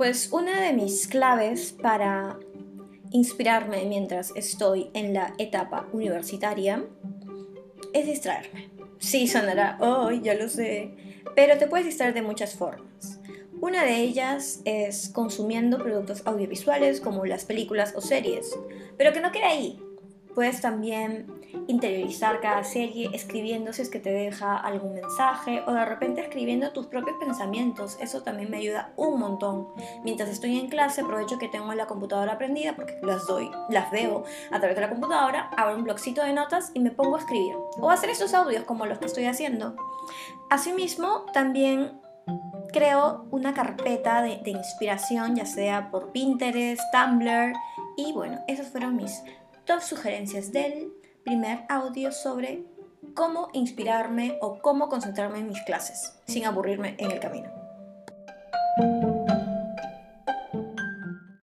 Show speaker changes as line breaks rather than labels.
Pues una de mis claves para inspirarme mientras estoy en la etapa universitaria es distraerme. Sí, sonará, oh, ya lo sé, pero te puedes distraer de muchas formas. Una de ellas es consumiendo productos audiovisuales como las películas o series, pero que no quede ahí. Puedes también interiorizar cada serie escribiendo si es que te deja algún mensaje o de repente escribiendo tus propios pensamientos. Eso también me ayuda un montón. Mientras estoy en clase aprovecho que tengo la computadora prendida porque las doy, las veo a través de la computadora, abro un blogcito de notas y me pongo a escribir o a hacer esos audios como los que estoy haciendo. Asimismo, también creo una carpeta de, de, inspiración, ya sea por Pinterest, Tumblr, y bueno, esas fueron mis dos sugerencias del primer audio sobre cómo inspirarme o cómo concentrarme en mis clases sin aburrirme en el camino.